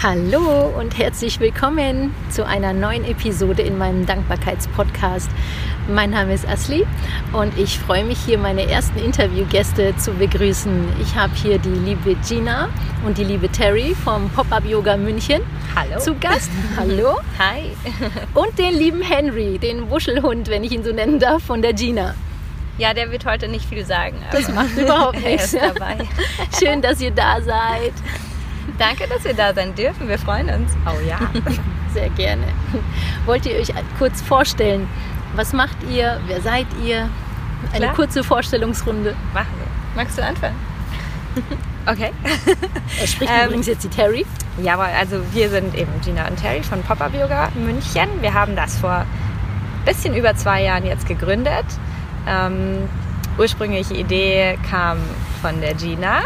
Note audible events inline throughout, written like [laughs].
Hallo und herzlich willkommen zu einer neuen Episode in meinem Dankbarkeitspodcast. Mein Name ist Asli und ich freue mich hier meine ersten Interviewgäste zu begrüßen. Ich habe hier die liebe Gina und die liebe Terry vom Pop-Up Yoga München Hallo. zu Gast. Hallo. [laughs] Hi. Und den lieben Henry, den Wuschelhund, wenn ich ihn so nennen darf, von der Gina. Ja, der wird heute nicht viel sagen. Das macht überhaupt [laughs] er nichts. Schön, dass ihr da seid. Danke, dass wir da sein dürfen. Wir freuen uns. Oh ja. [laughs] Sehr gerne. Wollt ihr euch kurz vorstellen? Was macht ihr? Wer seid ihr? Eine Klar. kurze Vorstellungsrunde. Machen wir. Magst du anfangen? [laughs] Okay. Es spricht Ähm, übrigens jetzt die Terry. Ja, aber also wir sind eben Gina und Terry von Pop-Up Yoga München. Wir haben das vor ein bisschen über zwei Jahren jetzt gegründet. Ähm, ursprüngliche Idee kam von der Gina.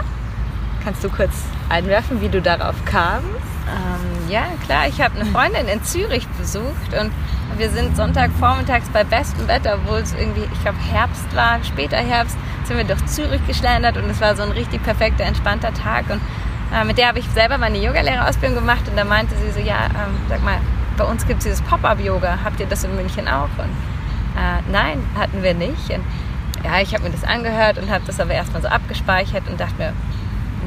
Kannst du kurz einwerfen, wie du darauf kamst? Ähm, ja, klar. Ich habe eine Freundin in Zürich besucht und wir sind Sonntagvormittags bei bestem Wetter, obwohl es irgendwie, ich glaube, Herbst war, später Herbst, sind wir durch Zürich geschlendert und es war so ein richtig perfekter, entspannter Tag. Und äh, mit der habe ich selber meine Yogalehrerausbildung gemacht und da meinte sie so, ja, ähm, sag mal, bei uns gibt es dieses Pop-Up-Yoga. Habt ihr das in München auch? Und äh, nein, hatten wir nicht. Und ja, ich habe mir das angehört und habe das aber erstmal so abgespeichert und dachte mir,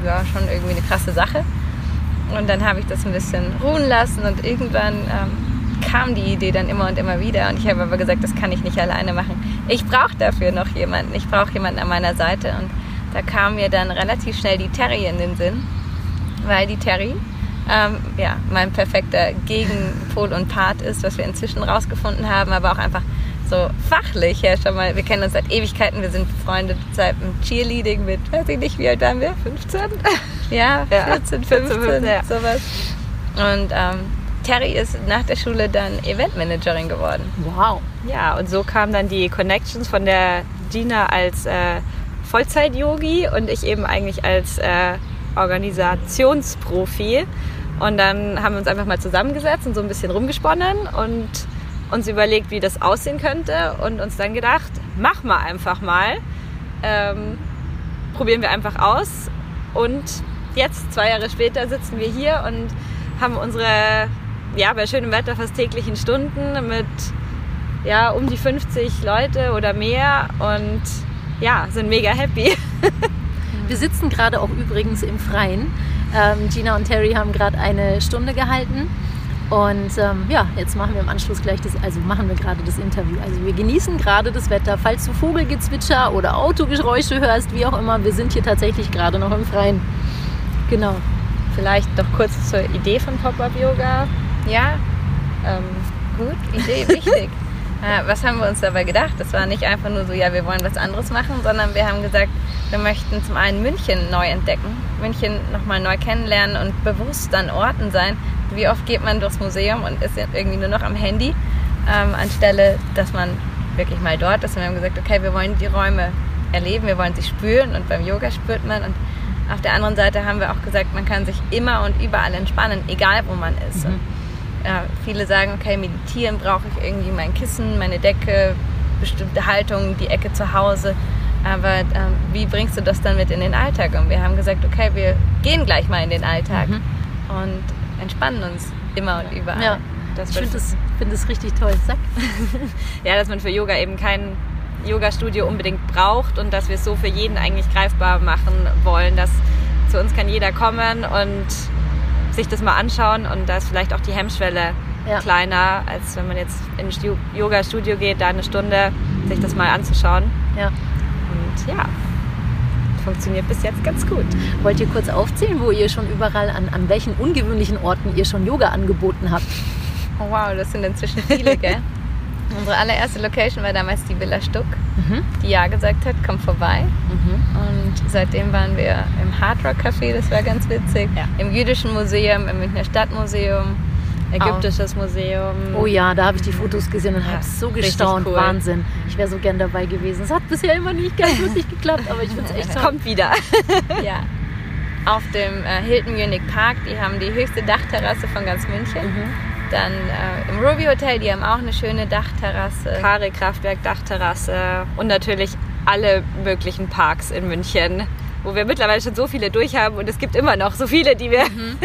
ja, schon irgendwie eine krasse Sache. Und dann habe ich das ein bisschen ruhen lassen und irgendwann ähm, kam die Idee dann immer und immer wieder. Und ich habe aber gesagt, das kann ich nicht alleine machen. Ich brauche dafür noch jemanden. Ich brauche jemanden an meiner Seite. Und da kam mir dann relativ schnell die Terry in den Sinn, weil die Terry ähm, ja, mein perfekter Gegenpol und Part ist, was wir inzwischen rausgefunden haben, aber auch einfach so fachlich her schon mal. Wir kennen uns seit Ewigkeiten, wir sind befreundet seit dem Cheerleading mit, weiß ich nicht, wie alt waren wir? 15? Ja, Ja, 14, 15, 15, ja. sowas. Und ähm, Terry ist nach der Schule dann Eventmanagerin geworden. Wow. Ja, und so kamen dann die Connections von der Gina als äh, Vollzeit-Yogi und ich eben eigentlich als äh, Organisationsprofi. Und dann haben wir uns einfach mal zusammengesetzt und so ein bisschen rumgesponnen und uns überlegt, wie das aussehen könnte und uns dann gedacht, mach mal einfach mal. Ähm, probieren wir einfach aus. Und jetzt, zwei Jahre später, sitzen wir hier und haben unsere, ja, bei schönem Wetter fast täglichen Stunden mit ja, um die 50 Leute oder mehr und ja, sind mega happy. [laughs] Wir sitzen gerade auch übrigens im Freien. Ähm, Gina und Terry haben gerade eine Stunde gehalten. Und ähm, ja, jetzt machen wir im Anschluss gleich das, also machen wir gerade das Interview. Also wir genießen gerade das Wetter. Falls du Vogelgezwitscher oder Autogeräusche hörst, wie auch immer, wir sind hier tatsächlich gerade noch im Freien. Genau. Vielleicht doch kurz zur Idee von Pop-Up Yoga. Ja, ähm, gut, Idee, wichtig. [laughs] äh, was haben wir uns dabei gedacht? Das war nicht einfach nur so, ja, wir wollen was anderes machen, sondern wir haben gesagt, wir möchten zum einen München neu entdecken, München nochmal neu kennenlernen und bewusst an Orten sein. Wie oft geht man durchs Museum und ist irgendwie nur noch am Handy, ähm, anstelle, dass man wirklich mal dort ist. Und wir haben gesagt, okay, wir wollen die Räume erleben, wir wollen sie spüren und beim Yoga spürt man. Und auf der anderen Seite haben wir auch gesagt, man kann sich immer und überall entspannen, egal wo man ist. Und, ja, viele sagen, okay, meditieren brauche ich irgendwie mein Kissen, meine Decke, bestimmte Haltungen, die Ecke zu Hause. Aber ähm, wie bringst du das dann mit in den Alltag? Und wir haben gesagt, okay, wir gehen gleich mal in den Alltag Mhm. und entspannen uns immer und überall. Ja, Das ich finde das, find das richtig toll. Sag. [laughs] ja, dass man für Yoga eben kein Yoga-Studio unbedingt braucht und dass wir es so für jeden eigentlich greifbar machen wollen, dass zu uns kann jeder kommen und sich das mal anschauen und da ist vielleicht auch die Hemmschwelle Ja. kleiner, als wenn man jetzt in ein Stu- Yoga-Studio geht, da eine Stunde sich das mal anzuschauen. Ja. Und ja, funktioniert bis jetzt ganz gut. Wollt ihr kurz aufzählen, wo ihr schon überall, an, an welchen ungewöhnlichen Orten ihr schon Yoga angeboten habt? Oh, wow, das sind inzwischen viele, gell? [laughs] Unsere allererste Location war damals die Villa Stuck, Mhm. die ja gesagt hat, komm vorbei. Und seitdem waren wir im Hard Rock Café, das war ganz witzig. Ja. Im Jüdischen Museum, im Münchner Stadtmuseum, Ägyptisches Museum. Oh ja, da habe ich die Fotos gesehen und Ja, habe so gestaunt. cool. Wahnsinn. Ich wäre so gern dabei gewesen. Es hat bisher immer nicht ganz lustig geklappt, aber ich finde es echt toll. Kommt wieder. [laughs] Ja. Auf dem äh, Hilton Munich Park, die haben die höchste Dachterrasse von ganz München. Mhm. Dann äh, im Ruby Hotel, die haben auch eine schöne Dachterrasse. Kare Kraftwerk, Dachterrasse und natürlich alle möglichen Parks in München. wo wir mittlerweile schon so viele durch haben und es gibt immer noch so viele, die wir. Mhm.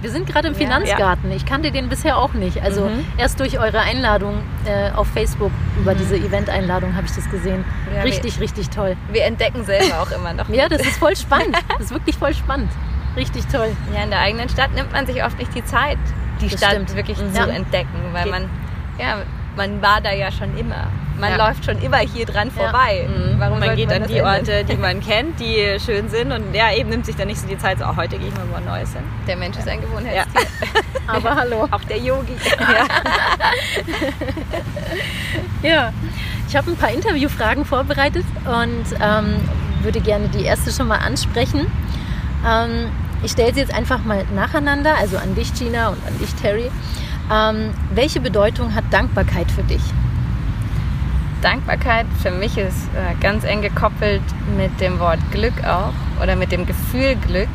Wir sind gerade im Finanzgarten. Ja. Ich kannte den bisher auch nicht. Also mhm. erst durch eure Einladung äh, auf Facebook über mhm. diese Event-Einladung habe ich das gesehen. Ja, richtig, wir, richtig toll. Wir entdecken selber auch immer noch. ja, das ist voll spannend. [laughs] Das ist wirklich voll spannend. Richtig toll. Ja, in der eigenen Stadt nimmt man sich oft nicht die Zeit, die das Stadt stimmt. wirklich mhm. zu entdecken, weil Geht. man ja man war da ja schon immer. Man ja. läuft schon immer hier dran vorbei. Mhm. Warum man geht man an die Orte, die man [laughs] kennt, die schön sind und ja, eben nimmt sich dann nicht so die Zeit, so oh, heute gehe ich mal wo Neues hin. Der Mensch ist ein Gewohnheitstier. [laughs] Aber hallo. Auch der Yogi. [laughs] ja. ja. Ich habe ein paar Interviewfragen vorbereitet und ähm, würde gerne die erste schon mal ansprechen. Ähm, ich stelle sie jetzt einfach mal nacheinander, also an dich, Gina, und an dich, Terry. Ähm, welche Bedeutung hat Dankbarkeit für dich? Dankbarkeit für mich ist äh, ganz eng gekoppelt mit dem Wort Glück auch oder mit dem Gefühl Glück,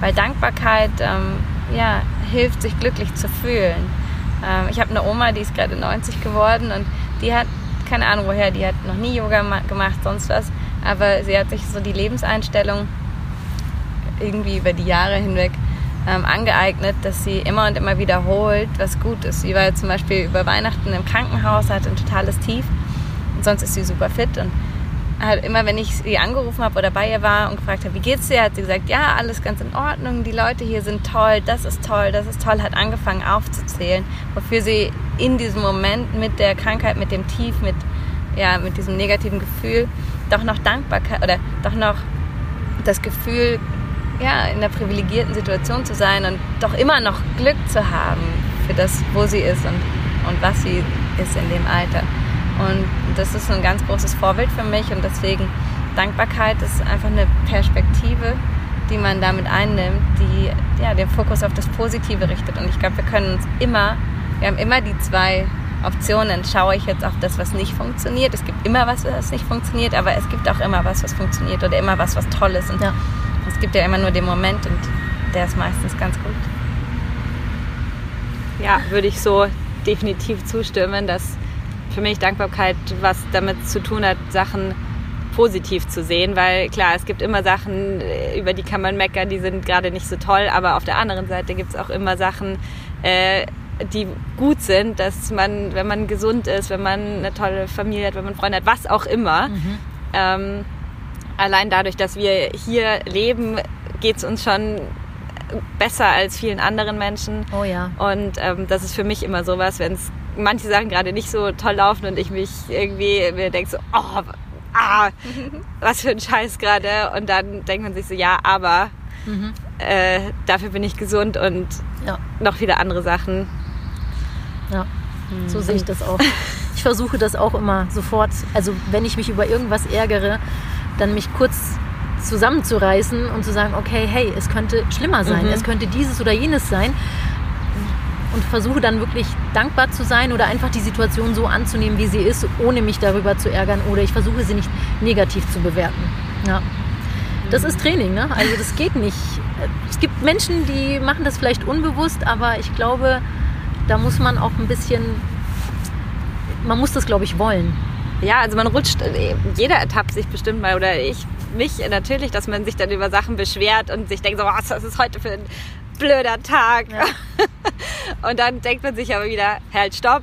weil Dankbarkeit ähm, ja, hilft, sich glücklich zu fühlen. Ähm, ich habe eine Oma, die ist gerade 90 geworden und die hat, keine Ahnung woher, die hat noch nie Yoga gemacht, sonst was, aber sie hat sich so die Lebenseinstellung irgendwie über die Jahre hinweg ähm, angeeignet, dass sie immer und immer wiederholt, was gut ist. Sie war zum Beispiel über Weihnachten im Krankenhaus, hatte ein totales Tief sonst ist sie super fit und halt immer, wenn ich sie angerufen habe oder bei ihr war und gefragt habe, wie geht's dir, hat sie gesagt, ja, alles ganz in Ordnung, die Leute hier sind toll, das ist toll, das ist toll, hat angefangen aufzuzählen, wofür sie in diesem Moment mit der Krankheit, mit dem Tief, mit, ja, mit diesem negativen Gefühl doch noch Dankbarkeit oder doch noch das Gefühl ja, in einer privilegierten Situation zu sein und doch immer noch Glück zu haben für das, wo sie ist und, und was sie ist in dem Alter. Und das ist ein ganz großes Vorbild für mich und deswegen Dankbarkeit ist einfach eine Perspektive, die man damit einnimmt, die ja, den Fokus auf das Positive richtet. Und ich glaube, wir können uns immer, wir haben immer die zwei Optionen. Schaue ich jetzt auf das, was nicht funktioniert? Es gibt immer was, was nicht funktioniert, aber es gibt auch immer was, was funktioniert oder immer was, was toll ist. Und ja. Es gibt ja immer nur den Moment und der ist meistens ganz gut. Ja, würde ich so definitiv zustimmen, dass für mich Dankbarkeit was damit zu tun hat, Sachen positiv zu sehen, weil klar, es gibt immer Sachen, über die kann man meckern, die sind gerade nicht so toll, aber auf der anderen Seite gibt es auch immer Sachen, äh, die gut sind, dass man, wenn man gesund ist, wenn man eine tolle Familie hat, wenn man Freunde hat, was auch immer, mhm. ähm, allein dadurch, dass wir hier leben, geht es uns schon besser als vielen anderen Menschen. Oh ja. Und ähm, das ist für mich immer sowas, wenn es manche Sachen gerade nicht so toll laufen und ich mich irgendwie mir denke so, oh, ah, was für ein Scheiß gerade. Und dann denkt man sich so, ja, aber mhm. äh, dafür bin ich gesund und ja. noch viele andere Sachen. Ja, so sehe ich das auch. Ich versuche das auch immer sofort. Also wenn ich mich über irgendwas ärgere, dann mich kurz zusammenzureißen und zu sagen, okay, hey, es könnte schlimmer sein, mhm. es könnte dieses oder jenes sein und versuche dann wirklich dankbar zu sein oder einfach die Situation so anzunehmen, wie sie ist, ohne mich darüber zu ärgern oder ich versuche sie nicht negativ zu bewerten. Ja. Das ist Training, ne? Also das geht nicht. Es gibt Menschen, die machen das vielleicht unbewusst, aber ich glaube, da muss man auch ein bisschen, man muss das, glaube ich, wollen ja, also man rutscht, jeder ertappt sich bestimmt mal oder ich mich natürlich, dass man sich dann über Sachen beschwert und sich denkt, so, was ist heute für ein blöder Tag. Ja. [laughs] und dann denkt man sich aber wieder, halt, stopp.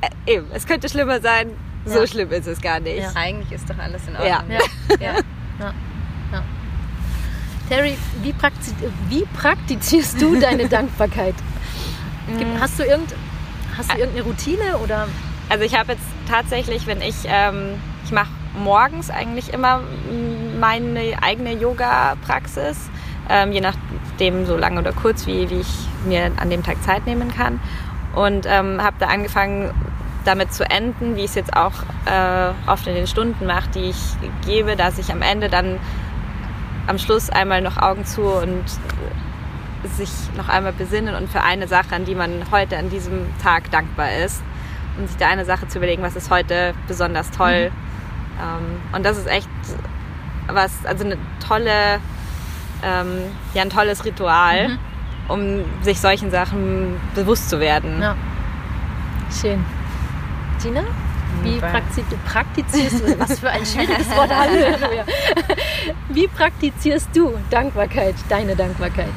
Äh, eben, es könnte schlimmer sein. So ja. schlimm ist es gar nicht. Ja. Eigentlich ist doch alles in Ordnung. Ja. Terry, wie, praktiz wie praktizierst du deine [laughs] Dankbarkeit? Mm. Hast du, irgend, hast du irgendeine Routine oder? Also ich habe jetzt tatsächlich, wenn ich, ähm, ich mache morgens eigentlich immer meine eigene Yoga-Praxis, ähm, je nachdem so lang oder kurz, wie, wie ich mir an dem Tag Zeit nehmen kann. Und ähm, habe da angefangen, damit zu enden, wie ich es jetzt auch äh, oft in den Stunden mache, die ich gebe, dass ich am Ende dann am Schluss einmal noch Augen zu und sich noch einmal besinnen und für eine Sache, an die man heute an diesem Tag dankbar ist und sich da eine Sache zu überlegen, was ist heute besonders toll. Mhm. Ähm, und das ist echt was, also eine tolle, ähm, ja, ein tolles Ritual, mhm. um sich solchen Sachen bewusst zu werden. Ja. Schön. Gina? Wie praktiz praktizierst du, was für ein schwieriges Wort. [laughs] Wie praktizierst du Dankbarkeit, deine Dankbarkeit?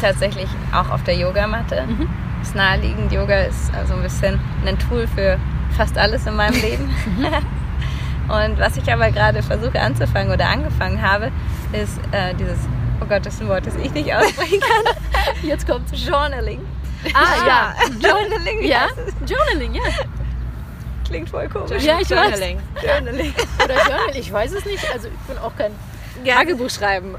Tatsächlich auch auf der Yogamatte. Mhm. Das naheliegend, Yoga ist also ein bisschen ein Tool für fast alles in meinem Leben. [laughs] Und was ich aber gerade versuche anzufangen oder angefangen habe, ist äh, dieses, oh Gott, das ist ein Wort, das ich nicht aussprechen kann. [laughs] Jetzt kommt Journaling. Ah, ja. Journaling. Ja, Journaling, ja. Klingt voll komisch. Ja, ich Journaling. weiß. Journaling. Oder Journaling, ich weiß es nicht. Also ich bin auch kein Ja, Tagebuch schreiben.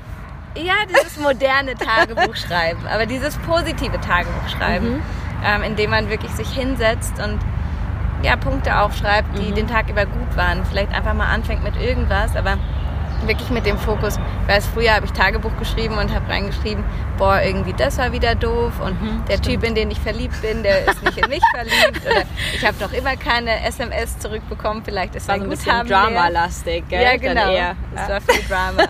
Ja, dieses moderne Tagebuchschreiben, aber dieses positive Tagebuchschreiben, Mhm. ähm, indem man wirklich sich hinsetzt und ja, Punkte aufschreibt, die Mhm. den Tag über gut waren. Vielleicht einfach mal anfängt mit irgendwas, aber wirklich mit dem Fokus. Weiß, früher habe ich Tagebuch geschrieben und habe reingeschrieben, boah, irgendwie das war wieder doof und Mhm, der stimmt. Typ, in den ich verliebt bin, der ist nicht in mich verliebt oder ich habe noch immer keine SMS zurückbekommen, vielleicht ist war so ein leer. Drama-lastig, gell? Ja, genau. eher. Es Ja. war viel Drama.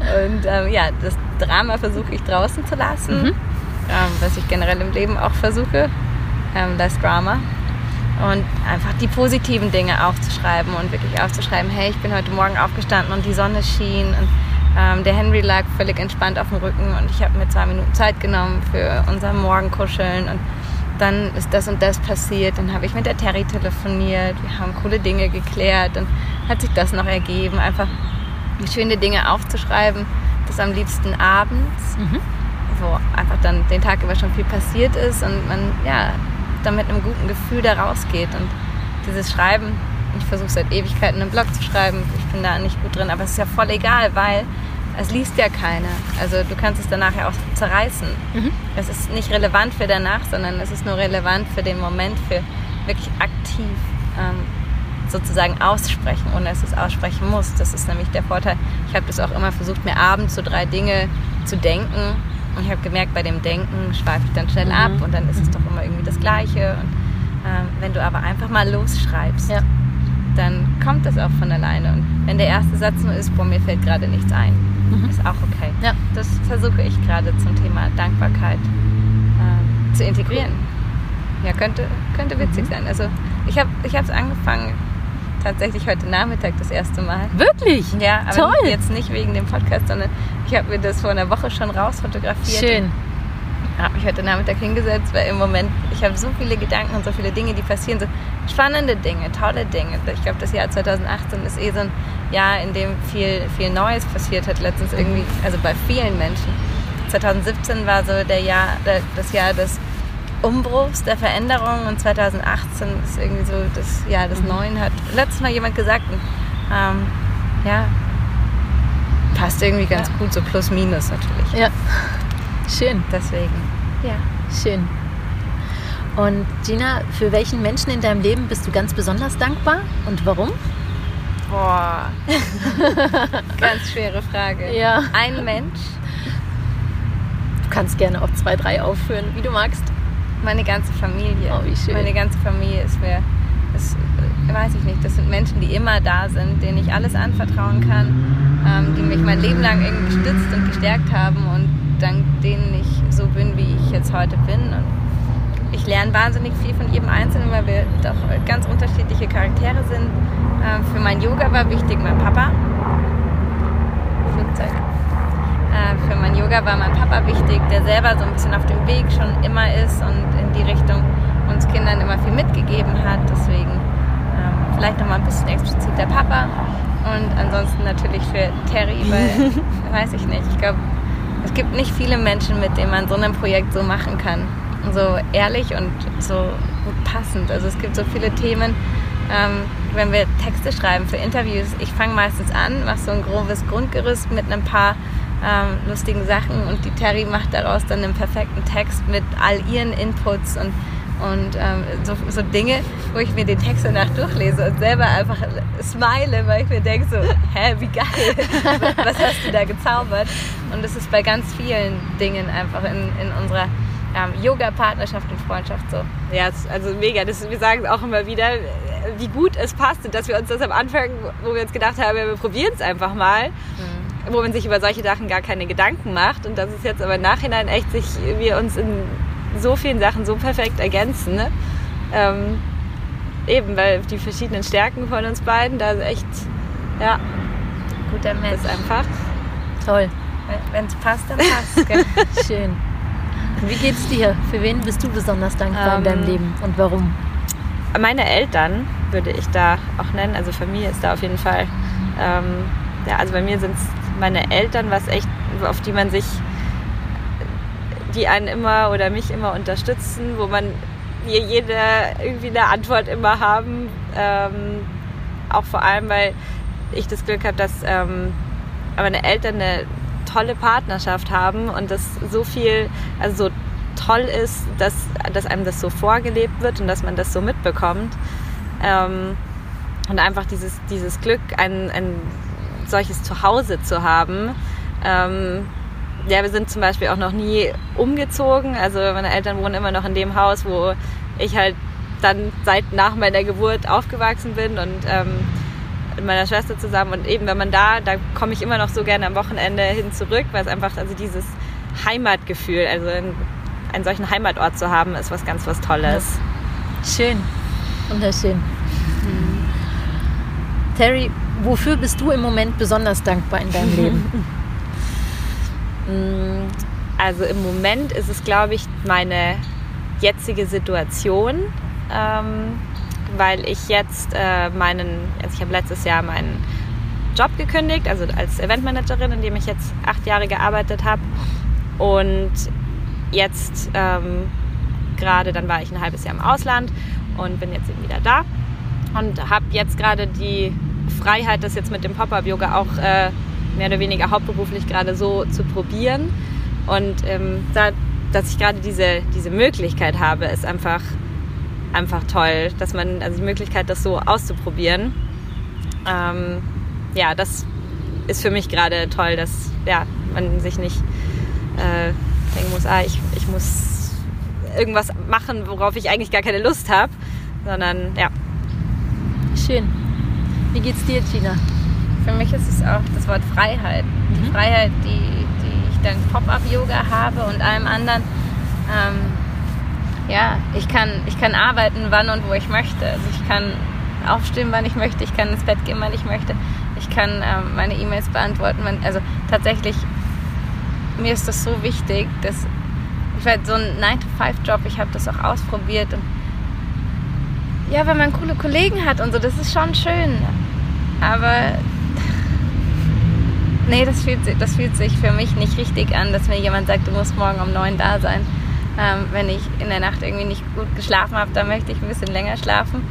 Und ähm, ja, das Drama versuche ich draußen zu lassen. Mhm. Ähm, was ich generell im Leben auch versuche. Ähm, less Drama. Und einfach die positiven Dinge aufzuschreiben und wirklich aufzuschreiben, hey, ich bin heute Morgen aufgestanden und die Sonne schien und ähm, der Henry lag völlig entspannt auf dem Rücken und ich habe mir zwei Minuten Zeit genommen für unser Morgenkuscheln und dann ist das und das passiert. Dann habe ich mit der Terry telefoniert, wir haben coole Dinge geklärt, dann hat sich das noch ergeben. Einfach schöne Dinge aufzuschreiben, das am liebsten abends, Mhm. wo einfach dann den Tag über schon viel passiert ist und man ja dann mit einem guten Gefühl da rausgeht. Und dieses Schreiben, ich versuche seit Ewigkeiten einen Blog zu schreiben, ich bin da nicht gut drin, aber es ist ja voll egal, weil es liest ja keiner. Also du kannst es dann nachher auch zerreißen. Mhm. Es ist nicht relevant für danach, sondern es ist nur relevant für den Moment, für wirklich aktiv ähm, sozusagen aussprechen, ohne dass es aussprechen muss. Das ist nämlich der Vorteil. Ich habe das auch immer versucht, mir abends so drei Dinge zu denken. Und ich habe gemerkt, bei dem Denken schweife ich dann schnell Mhm. ab und dann ist es doch immer irgendwie das Gleiche. Und ähm, wenn du aber einfach mal losschreibst, Ja. dann kommt das auch von alleine. Und wenn der erste Satz nur ist, boah, mir fällt gerade nichts ein, Mhm. ist auch okay. Ja. Das versuche ich gerade zum Thema Dankbarkeit ähm, zu integrieren. Ja, könnte, könnte witzig Mhm. sein. Also ich habe es angefangen tatsächlich heute Nachmittag das erste Mal. Wirklich? Ja, aber Toll. jetzt nicht wegen dem Podcast, sondern ich habe mir das vor einer Woche schon rausfotografiert. Schön. habe mich heute Nachmittag hingesetzt, weil im Moment, ich habe so viele Gedanken und so viele Dinge, die passieren, so spannende Dinge, tolle Dinge. Ich glaube, das Jahr 2018 ist eh so ein Jahr, in dem viel, viel Neues passiert hat, letztens irgendwie, also bei vielen Menschen. 2017 war so der Jahr, das Jahr des Umbruchs, der Veränderung und 2018 ist irgendwie so das Jahr des Neuen, hat letztes Mal jemand gesagt. Und, ähm, ja, passt irgendwie ganz Ja. gut, so plus minus natürlich. Ja. Schön. Deswegen, ja. Schön. Und Gina, für welchen Menschen in deinem Leben bist du ganz besonders dankbar und warum? Boah. [laughs] Ganz schwere Frage. Ja. Ein Mensch, Du kannst gerne auch zwei, drei aufführen, wie du magst. Meine ganze Familie. Oh, wie schön. Meine ganze Familie ist mir, ist, äh, weiß ich nicht, das sind Menschen, die immer da sind, denen ich alles anvertrauen kann, ähm, die mich mein Leben lang irgendwie gestützt und gestärkt haben und dank denen ich so bin, wie ich jetzt heute bin. Und ich lerne wahnsinnig viel von jedem Einzelnen, weil wir doch ganz unterschiedliche Charaktere sind. Ähm, für mein Yoga war wichtig mein Papa. Flugzeug. Äh, für mein Yoga war mein Papa wichtig, der selber so ein bisschen auf dem Weg schon immer ist und in die Richtung uns Kindern immer viel mitgegeben hat. Deswegen ähm, vielleicht nochmal ein bisschen explizit der Papa. Und ansonsten natürlich für Terry, [laughs] weil, weiß ich nicht, ich glaube, es gibt nicht viele Menschen, mit denen man so ein Projekt so machen kann. So ehrlich und so gut passend. Also es gibt so viele Themen, ähm, wenn wir Texte schreiben für Interviews. Ich fange meistens an, mache so ein grobes Grundgerüst mit ein paar ähm, lustigen Sachen und die Terry macht daraus dann einen perfekten Text mit all ihren Inputs und und ähm, so, so Dinge, wo ich mir den Text danach durchlese und selber einfach smile, weil ich mir denke so, hä, wie geil, [laughs] was hast du da gezaubert? Und das ist bei ganz vielen Dingen einfach in, in unserer ähm, Yoga-Partnerschaft und Freundschaft so. Ja, also mega. Das, wir sagen es auch immer wieder, wie gut es passt und dass wir uns das am Anfang, wo wir uns gedacht haben, wir probieren es einfach mal, wo man sich über solche Sachen gar keine Gedanken macht und dass es jetzt aber im Nachhinein echt sich, wir uns in so vielen Sachen so perfekt ergänzen. Ne? Ähm, eben, weil die verschiedenen Stärken von uns beiden, da ist echt, ja, guter Mensch. ist einfach. Toll. Wenn es passt, dann passt. gell? [laughs] Schön. Wie geht's dir? Für wen bist du besonders dankbar in Ähm, deinem Leben und warum? Meine Eltern würde ich da auch nennen, also Familie ist da auf jeden Fall. Ähm, ja, also bei mir sind es meine Eltern, was echt, auf die man sich, die einen immer oder mich immer unterstützen, wo man wir jede irgendwie eine Antwort immer haben. Ähm, auch vor allem, weil ich das Glück habe, dass ähm, meine Eltern eine tolle Partnerschaft haben und das so viel, also so toll ist, dass, dass einem das so vorgelebt wird und dass man das so mitbekommt. Ähm, und einfach dieses, dieses Glück, ein, ein solches Zuhause zu haben. Ähm, ja, wir sind zum Beispiel auch noch nie umgezogen. Also meine Eltern wohnen immer noch in dem Haus, wo ich halt dann seit nach meiner Geburt aufgewachsen bin und ähm, mit meiner Schwester zusammen. Und eben, wenn man da, da komme ich immer noch so gerne am Wochenende hin zurück, weil es einfach, also dieses Heimatgefühl, also einen, einen solchen Heimatort zu haben, ist was ganz was Tolles. Schön. Wunderschön. Terry, wofür bist du im Moment besonders dankbar in deinem Leben? [laughs] Mm, Also im Moment ist es, glaube ich, meine jetzige Situation, ähm, weil ich jetzt äh, meinen, also ich habe letztes Jahr meinen Job gekündigt, also als Eventmanagerin, in dem ich jetzt acht Jahre gearbeitet habe. Und jetzt ähm, gerade, dann war ich ein halbes Jahr im Ausland und bin jetzt eben wieder da und habe jetzt gerade die Freiheit, das jetzt mit dem Pop-Up-Yoga auch äh, mehr oder weniger hauptberuflich gerade so zu probieren. Und ähm, da, dass ich gerade diese, diese Möglichkeit habe, ist einfach, einfach toll, dass man, also die Möglichkeit, das so auszuprobieren. Ähm, ja, das ist für mich gerade toll, dass ja, man sich nicht äh, denken muss, ah, ich, ich muss irgendwas machen, worauf ich eigentlich gar keine Lust habe, sondern ja, Schön. Wie geht's dir, Gina? Für mich ist es auch das Wort Freiheit. Die Mhm. Freiheit, die, die ich dank Pop-Up-Yoga habe und allem anderen. Ähm, ja, ich kann, ich kann arbeiten, wann und wo ich möchte. Also ich kann aufstehen, wann ich möchte. Ich kann ins Bett gehen, wann ich möchte. Ich kann ähm, meine E-Mails beantworten. Also tatsächlich, mir ist das so wichtig, dass ich werde so ein 9-to-5-Job, ich habe das auch ausprobiert und ja, wenn man coole Kollegen hat und so, das ist schon schön. Aber nee, das fühlt, sich, das fühlt sich für mich nicht richtig an, dass mir jemand sagt, du musst morgen um neun da sein. Ähm, wenn ich in der Nacht irgendwie nicht gut geschlafen habe, dann möchte ich ein bisschen länger schlafen.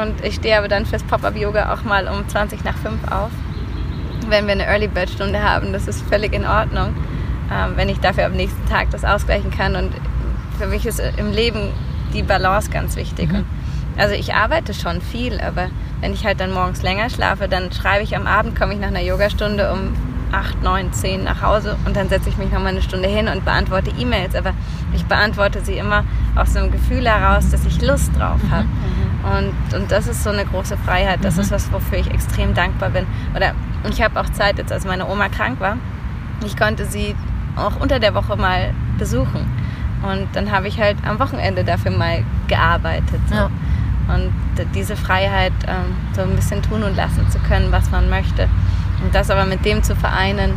Und ich stehe aber dann fürs Pop-Up-Yoga auch mal um 20 nach 5 auf. Wenn wir eine Early Bird Stunde haben, das ist völlig in Ordnung, ähm, wenn ich dafür am nächsten Tag das ausgleichen kann. Und für mich ist im Leben die Balance ganz wichtig. Und also ich arbeite schon viel, aber wenn ich halt dann morgens länger schlafe, dann schreibe ich am Abend, komme ich nach einer Yogastunde um 8, 9, 10 nach Hause und dann setze ich mich nochmal eine Stunde hin und beantworte E-Mails. Aber ich beantworte sie immer aus einem Gefühl heraus, dass ich Lust drauf habe. Und, und das ist so eine große Freiheit. Das ist was, wofür ich extrem dankbar bin. Oder ich habe auch Zeit, jetzt als meine Oma krank war, ich konnte sie auch unter der Woche mal besuchen. Und dann habe ich halt am Wochenende dafür mal gearbeitet. So. Ja. Und diese Freiheit, ähm, so ein bisschen tun und lassen zu können, was man möchte. Und das aber mit dem zu vereinen,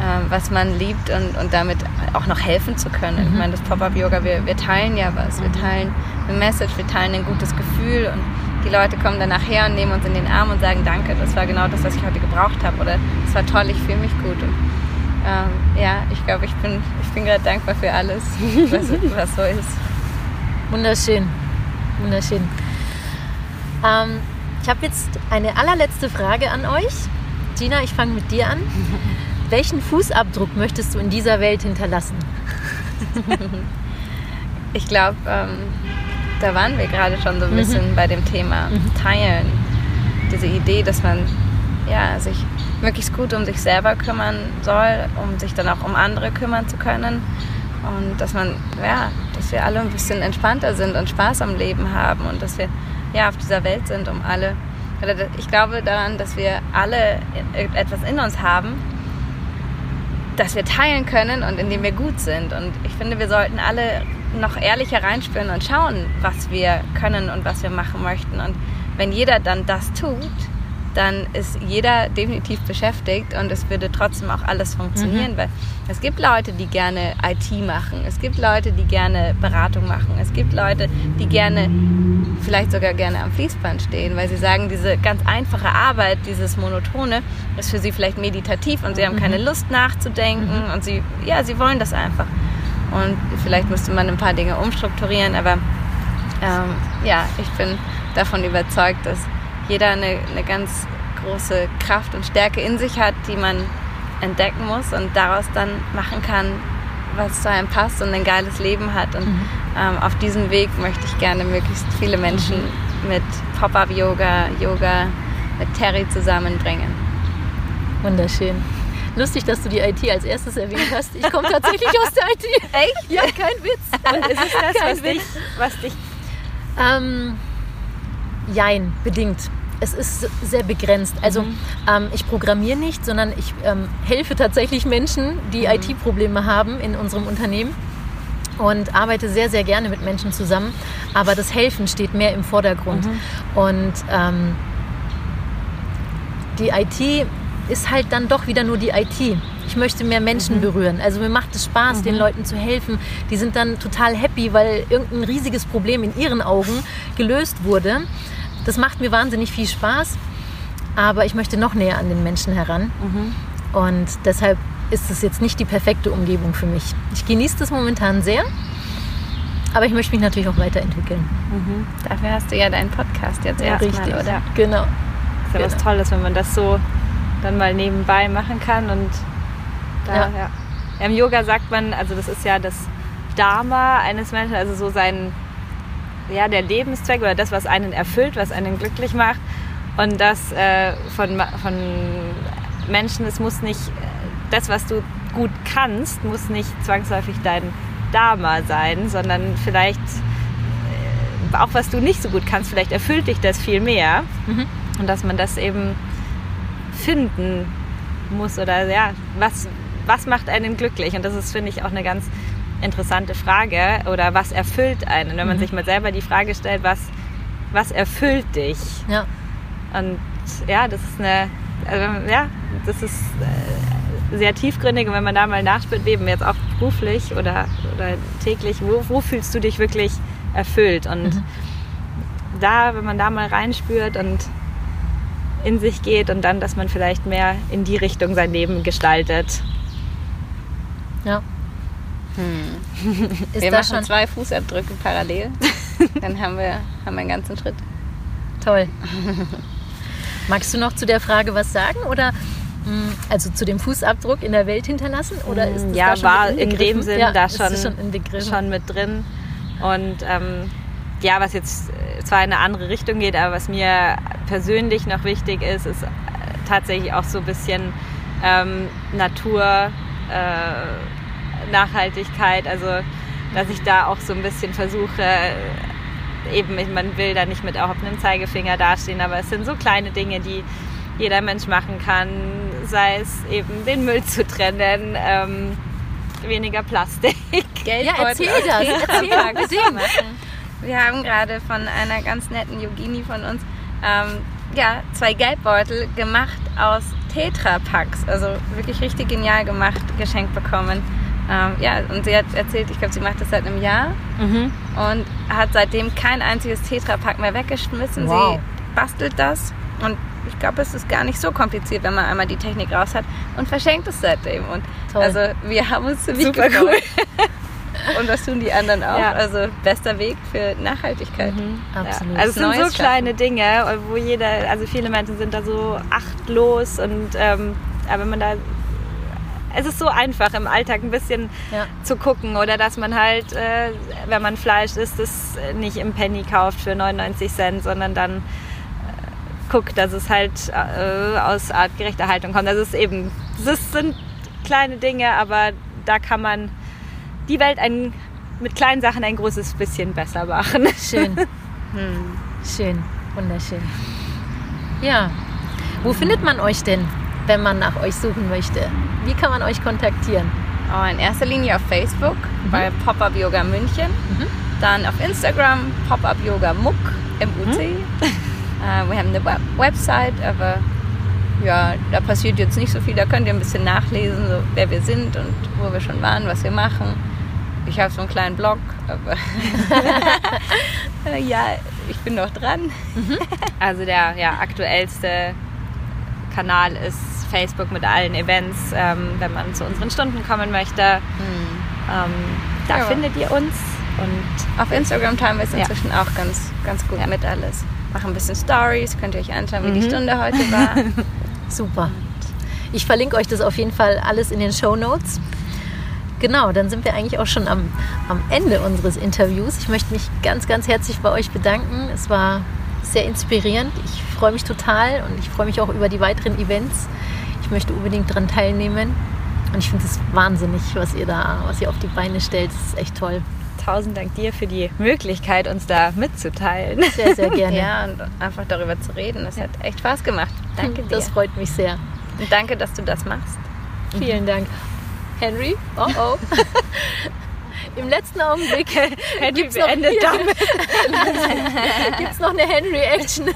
ähm, was man liebt und, und damit auch noch helfen zu können. Ich meine, das Pop-Up-Yoga, wir, wir teilen ja was. Wir teilen eine Message, wir teilen ein gutes Gefühl und die Leute kommen dann nachher und nehmen uns in den Arm und sagen, danke, das war genau das, was ich heute gebraucht habe oder es war toll, ich fühle mich gut. Und, ähm, ja, ich glaube, ich bin, ich bin gerade dankbar für alles, [laughs] was, was so ist. Wunderschön. Wunderschön. Ähm, ich habe jetzt eine allerletzte Frage an euch. Gina, ich fange mit dir an. [laughs] Welchen Fußabdruck möchtest du in dieser Welt hinterlassen? [laughs] Ich glaube, ähm, da waren wir gerade schon so ein bisschen bei dem Thema Teilen. Diese Idee, dass man ja, sich möglichst gut um sich selber kümmern soll, um sich dann auch um andere kümmern zu können. Und dass man, ja, dass wir alle ein bisschen entspannter sind und Spaß am Leben haben und dass wir ja auf dieser Welt sind, um alle. Ich glaube daran, dass wir alle etwas in uns haben, das wir teilen können und in dem wir gut sind. Und ich finde, wir sollten alle noch ehrlicher reinspüren und schauen, was wir können und was wir machen möchten. Und wenn jeder dann das tut, dann ist jeder definitiv beschäftigt und es würde trotzdem auch alles funktionieren, mhm. weil es gibt Leute, die gerne IT machen, es gibt Leute, die gerne Beratung machen, es gibt Leute, die gerne, vielleicht sogar gerne am Fließband stehen, weil sie sagen, diese ganz einfache Arbeit, dieses Monotone, ist für sie vielleicht meditativ und sie haben keine mhm. Lust nachzudenken mhm. und sie, ja, sie wollen das einfach. Und vielleicht müsste man ein paar Dinge umstrukturieren, aber ähm, ja, ich bin davon überzeugt, dass jeder eine, eine ganz große Kraft und Stärke in sich hat, die man entdecken muss und daraus dann machen kann, was zu einem passt und ein geiles Leben hat. Und mhm. ähm, auf diesem Weg möchte ich gerne möglichst viele Menschen mhm. mit Pop-Up-Yoga, Yoga mit Terry zusammenbringen. Wunderschön. Lustig, dass du die IT als erstes erwähnt hast. Ich komme tatsächlich aus der IT. [laughs] Echt? Ja, kein Witz. Und ist es das, kein was, Witz. Dich, was dich... Ähm, jein, bedingt es ist sehr begrenzt. Also mhm. ähm, ich programmiere nicht, sondern ich ähm, helfe tatsächlich Menschen, die mhm. IT-Probleme haben in unserem Unternehmen und arbeite sehr, sehr gerne mit Menschen zusammen. Aber das Helfen steht mehr im Vordergrund. Mhm. Und ähm, die IT ist halt dann doch wieder nur die IT. Ich möchte mehr Menschen mhm. berühren. Also mir macht es Spaß, mhm. den Leuten zu helfen. Die sind dann total happy, weil irgendein riesiges Problem in ihren Augen gelöst wurde. Das macht mir wahnsinnig viel Spaß, aber ich möchte noch näher an den Menschen heran. Mhm. Und deshalb ist es jetzt nicht die perfekte Umgebung für mich. Ich genieße das momentan sehr, aber ich möchte mich natürlich auch weiterentwickeln. Mhm. Dafür hast du ja deinen Podcast jetzt ja, erstmal, oder? Genau. Ist ja genau. was Tolles, wenn man das so dann mal nebenbei machen kann und da, ja. ja. Im Yoga sagt man, also das ist ja das Dharma eines Menschen, also so sein ja, der Lebenszweck oder das, was einen erfüllt, was einen glücklich macht. Und das äh, von, von Menschen, es muss nicht, das, was du gut kannst, muss nicht zwangsläufig dein Dharma sein, sondern vielleicht äh, auch was du nicht so gut kannst, vielleicht erfüllt dich das viel mehr. Mhm. Und dass man das eben finden muss oder ja, was, was macht einen glücklich? Und das ist, finde ich, auch eine ganz interessante Frage oder was erfüllt einen? Wenn man mhm. sich mal selber die Frage stellt, was, was erfüllt dich? Ja. Und ja, das ist eine, also, ja, das ist äh, sehr tiefgründig und wenn man da mal nachspürt, eben jetzt auch beruflich oder, oder täglich, wo, wo fühlst du dich wirklich erfüllt? Und mhm. da, wenn man da mal reinspürt und in sich geht und dann, dass man vielleicht mehr in die Richtung sein Leben gestaltet. Ja. Hm. wir machen schon? zwei Fußabdrücke parallel. [laughs] Dann haben wir, haben wir einen ganzen Schritt. Toll. Magst du noch zu der Frage was sagen oder hm, also zu dem Fußabdruck in der Welt hinterlassen oder ist das ja war in dem Sinn ja, da schon, schon, schon, mit drin und ähm, ja was jetzt zwar in eine andere Richtung geht aber was mir persönlich noch wichtig ist ist äh, tatsächlich auch so ein bisschen ähm, Natur äh, Nachhaltigkeit. Also, dass ich da auch so ein bisschen versuche, eben, man will da nicht mit erhobenem Zeigefinger dastehen, aber es sind so kleine Dinge, die jeder Mensch machen kann, sei es eben den Müll zu trennen, ähm, weniger Plastik. ja, erzähl das, erzähl bitte. [laughs] Wir haben gerade von einer ganz netten Yogini von uns ähm, ja, zwei Geldbeutel gemacht aus Tetra-Packs, also wirklich richtig genial gemacht, geschenkt bekommen. Ähm, ja, und sie hat erzählt, ich glaube, sie macht das seit einem Jahr mhm. und hat seitdem kein einziges Tetrapack mehr weggeschmissen. Wow. Sie bastelt das und ich glaube, es ist gar nicht so kompliziert, wenn man einmal die Technik raus hat und verschenkt es seitdem. Und Toll. also wir haben uns ziemlich Super cool. [laughs] und das tun die anderen auch. Ja. Also bester Weg für Nachhaltigkeit. Mhm, absolut. Ja. Also es sind Neues so kleine Dinge, wo jeder, also viele Menschen sind da so achtlos und ähm, aber wenn man da es ist so einfach im Alltag ein bisschen ja. zu gucken oder dass man halt, äh, wenn man Fleisch isst, es nicht im Penny kauft für 99 Cent, sondern dann äh, guckt, dass es halt äh, aus artgerechter Haltung kommt. Das ist eben, das sind kleine Dinge, aber da kann man die Welt ein, mit kleinen Sachen ein großes bisschen besser machen. Schön. [laughs] Hm. Schön, wunderschön. Ja, wo findet man euch denn? Wenn man nach euch suchen möchte? Wie kann man euch kontaktieren? Oh, in erster Linie auf Facebook mhm. bei Pop-Up Yoga München. Mhm. Dann auf Instagram Pop-Up Yoga Muck, M-U-C. Mhm. Uh, [laughs] wir haben eine Web Website, aber ja, da passiert jetzt nicht so viel. Da könnt ihr ein bisschen nachlesen, so, wer wir sind und wo wir schon waren, was wir machen. Ich habe so einen kleinen Blog, aber [laughs] [laughs] ja, ich bin noch dran. Mhm. Also der ja, aktuellste Kanal ist Facebook mit allen Events, ähm, wenn man zu unseren Stunden kommen möchte. Mhm. Ähm, da ja. findet ihr uns. Und auf Instagram teilen wir es inzwischen ja. auch ganz, ganz gut ja. mit alles. Machen ein bisschen Stories, könnt ihr euch anschauen, wie mhm. die Stunde heute war. [laughs] Super. Ich verlinke euch das auf jeden Fall alles in den Show Notes. Genau, dann sind wir eigentlich auch schon am, am Ende unseres Interviews. Ich möchte mich ganz, ganz herzlich bei euch bedanken. Es war sehr inspirierend. Ich freue mich total und ich freue mich auch über die weiteren Events. Ich möchte unbedingt daran teilnehmen. Und ich finde es wahnsinnig, was ihr da, was ihr auf die Beine stellt. Das ist echt toll. Tausend Dank dir für die Möglichkeit, uns da mitzuteilen. Sehr, sehr [laughs] gerne. ja, und einfach darüber zu reden. Das hat echt Spaß gemacht. Danke dir. Das freut mich sehr. Und danke, dass du das machst. Vielen Dank. Henry, oh oh. [laughs] Im letzten Augenblick Henry gibt's beendet noch, damit. [laughs] Gibt es noch eine Henry-Action?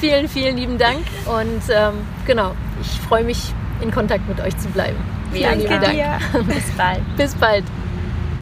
Vielen, vielen lieben Dank und ähm, genau, ich freue mich, in Kontakt mit euch zu bleiben. Vielen Danke lieben Dank. Dir. [laughs] Bis bald. Bis bald.